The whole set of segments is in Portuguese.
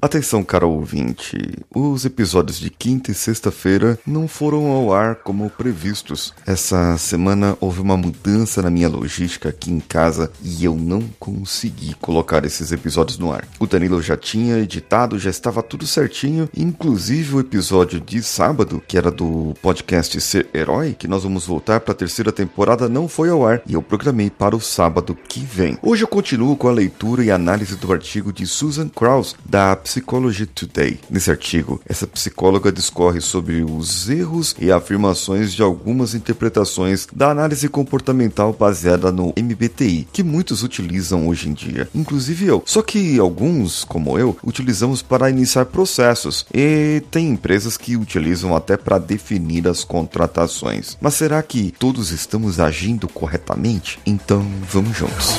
Atenção, caro ouvinte. Os episódios de quinta e sexta-feira não foram ao ar como previstos. Essa semana houve uma mudança na minha logística aqui em casa e eu não consegui colocar esses episódios no ar. O Danilo já tinha editado, já estava tudo certinho, inclusive o episódio de sábado, que era do podcast Ser Herói, que nós vamos voltar para a terceira temporada, não foi ao ar e eu programei para o sábado que vem. Hoje eu continuo com a leitura e análise do artigo de Susan Krauss da Psychology Today. Nesse artigo, essa psicóloga discorre sobre os erros e afirmações de algumas interpretações da análise comportamental baseada no MBTI, que muitos utilizam hoje em dia, inclusive eu. Só que alguns, como eu, utilizamos para iniciar processos e tem empresas que utilizam até para definir as contratações. Mas será que todos estamos agindo corretamente? Então, vamos juntos.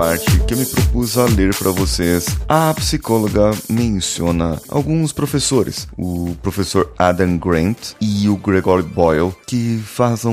Parte que eu me propus a ler para vocês, a psicóloga menciona alguns professores, o professor Adam Grant e o Gregory Boyle, que fazem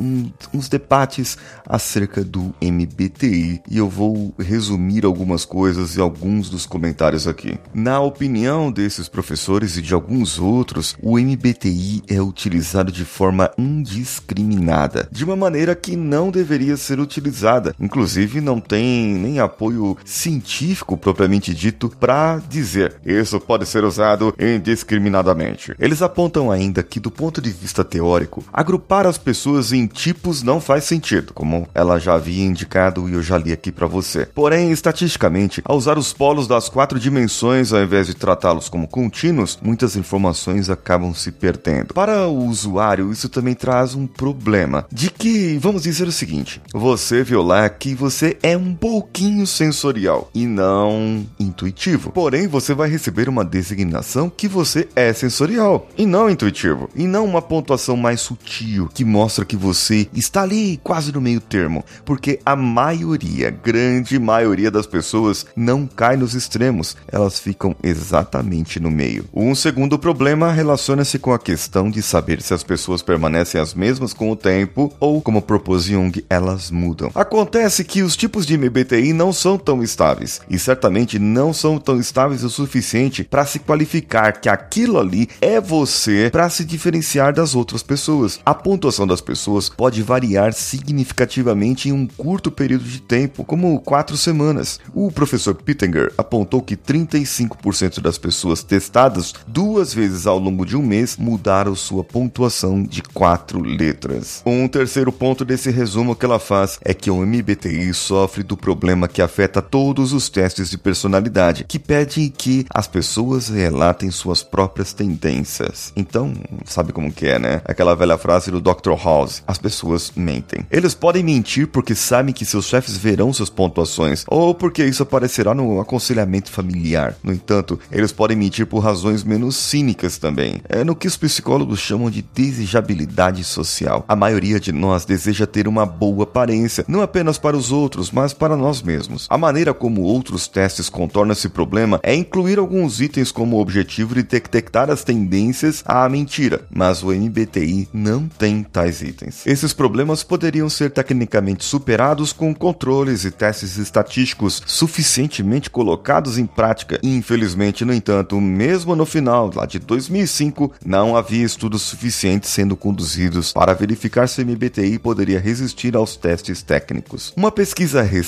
um, uns debates acerca do MBTI e eu vou resumir algumas coisas e alguns dos comentários aqui. Na opinião desses professores e de alguns outros, o MBTI é utilizado de forma indiscriminada, de uma maneira que não deveria ser utilizada, inclusive inclusive não tem nem apoio científico propriamente dito para dizer isso pode ser usado indiscriminadamente. Eles apontam ainda que, do ponto de vista teórico, agrupar as pessoas em tipos não faz sentido, como ela já havia indicado e eu já li aqui para você. Porém, estatisticamente, ao usar os polos das quatro dimensões ao invés de tratá-los como contínuos, muitas informações acabam se perdendo. Para o usuário, isso também traz um problema de que, vamos dizer o seguinte, você viu lá que você é um pouquinho sensorial e não intuitivo. Porém, você vai receber uma designação que você é sensorial e não intuitivo, e não uma pontuação mais sutil que mostra que você está ali quase no meio termo, porque a maioria, grande maioria das pessoas não cai nos extremos, elas ficam exatamente no meio. Um segundo problema relaciona-se com a questão de saber se as pessoas permanecem as mesmas com o tempo ou, como propôs Jung, elas mudam. Acontece que os tipos de MBTI não são tão estáveis e certamente não são tão estáveis o suficiente para se qualificar que aquilo ali é você para se diferenciar das outras pessoas. A pontuação das pessoas pode variar significativamente em um curto período de tempo, como quatro semanas. O professor Pittenger apontou que 35% das pessoas testadas duas vezes ao longo de um mês mudaram sua pontuação de quatro letras. Um terceiro ponto desse resumo que ela faz é que o MBTI sofre do problema que afeta todos os testes de personalidade, que pede que as pessoas relatem suas próprias tendências. Então, sabe como que é, né? Aquela velha frase do Dr. House: as pessoas mentem. Eles podem mentir porque sabem que seus chefes verão suas pontuações, ou porque isso aparecerá no aconselhamento familiar. No entanto, eles podem mentir por razões menos cínicas também. É no que os psicólogos chamam de desejabilidade social. A maioria de nós deseja ter uma boa aparência, não apenas para os outros, mas para nós mesmos. A maneira como outros testes contornam esse problema é incluir alguns itens como objetivo de detectar as tendências à mentira, mas o MBTI não tem tais itens. Esses problemas poderiam ser tecnicamente superados com controles e testes estatísticos suficientemente colocados em prática. Infelizmente, no entanto, mesmo no final lá de 2005, não havia estudos suficientes sendo conduzidos para verificar se o MBTI poderia resistir aos testes técnicos. Uma pesquisa recente,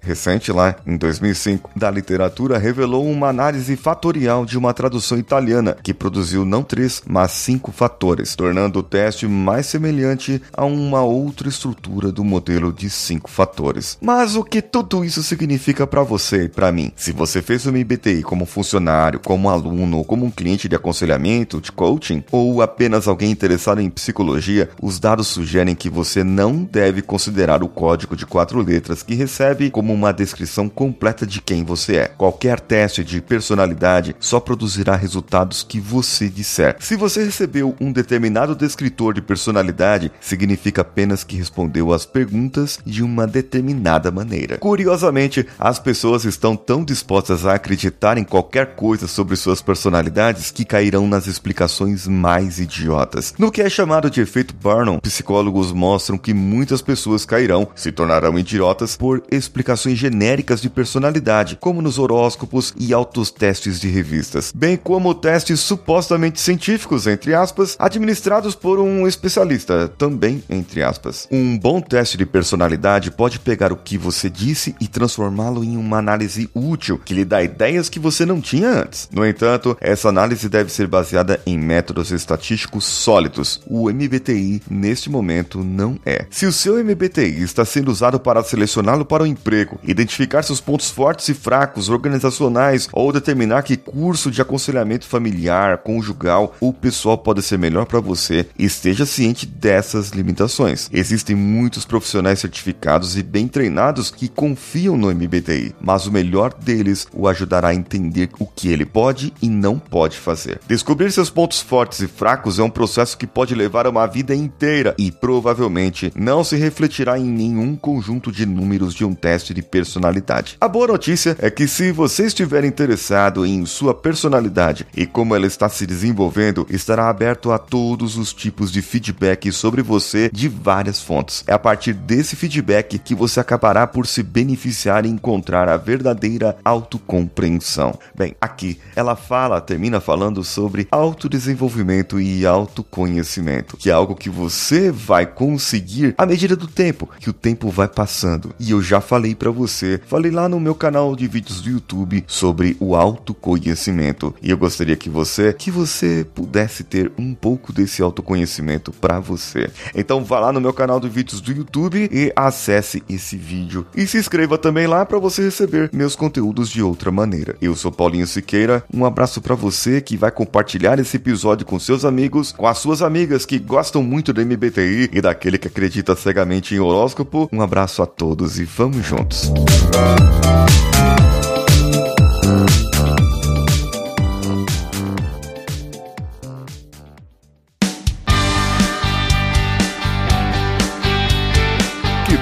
recente lá em 2005, da literatura revelou uma análise fatorial de uma tradução italiana que produziu não três, mas cinco fatores, tornando o teste mais semelhante a uma outra estrutura do modelo de cinco fatores. Mas o que tudo isso significa para você e para mim? Se você fez o MBTI como funcionário, como aluno ou como um cliente de aconselhamento, de coaching, ou apenas alguém interessado em psicologia, os dados sugerem que você não deve considerar o código de quatro letras que recebe como uma descrição completa de quem você é. Qualquer teste de personalidade só produzirá resultados que você disser. Se você recebeu um determinado descritor de personalidade, significa apenas que respondeu às perguntas de uma determinada maneira. Curiosamente, as pessoas estão tão dispostas a acreditar em qualquer coisa sobre suas personalidades que cairão nas explicações mais idiotas. No que é chamado de efeito Barnum, psicólogos mostram que muitas pessoas cairão, se tornarão idiotas por explicações genéricas de personalidade, como nos horóscopos e autotestes de revistas, bem como testes supostamente científicos, entre aspas, administrados por um especialista, também entre aspas. Um bom teste de personalidade pode pegar o que você disse e transformá-lo em uma análise útil que lhe dá ideias que você não tinha antes. No entanto, essa análise deve ser baseada em métodos estatísticos sólidos. O MBTI, neste momento, não é. Se o seu MBTI está sendo usado para selecioná-lo para o emprego, identificar seus pontos fortes e fracos organizacionais ou determinar que curso de aconselhamento familiar, conjugal ou pessoal pode ser melhor para você, esteja ciente dessas limitações. Existem muitos profissionais certificados e bem treinados que confiam no MBTI, mas o melhor deles o ajudará a entender o que ele pode e não pode fazer. Descobrir seus pontos fortes e fracos é um processo que pode levar uma vida inteira e provavelmente não se refletirá em nenhum conjunto de números um teste de personalidade. A boa notícia é que se você estiver interessado em sua personalidade e como ela está se desenvolvendo, estará aberto a todos os tipos de feedback sobre você de várias fontes. É a partir desse feedback que você acabará por se beneficiar e encontrar a verdadeira autocompreensão. Bem, aqui ela fala, termina falando sobre autodesenvolvimento e autoconhecimento, que é algo que você vai conseguir à medida do tempo, que o tempo vai passando. E eu já falei para você, falei lá no meu canal de vídeos do YouTube sobre o autoconhecimento. E eu gostaria que você, que você pudesse ter um pouco desse autoconhecimento para você. Então vá lá no meu canal de vídeos do YouTube e acesse esse vídeo e se inscreva também lá para você receber meus conteúdos de outra maneira. Eu sou Paulinho Siqueira, um abraço para você que vai compartilhar esse episódio com seus amigos, com as suas amigas que gostam muito do MBTI e daquele que acredita cegamente em horóscopo. Um abraço a todos e vamos juntos.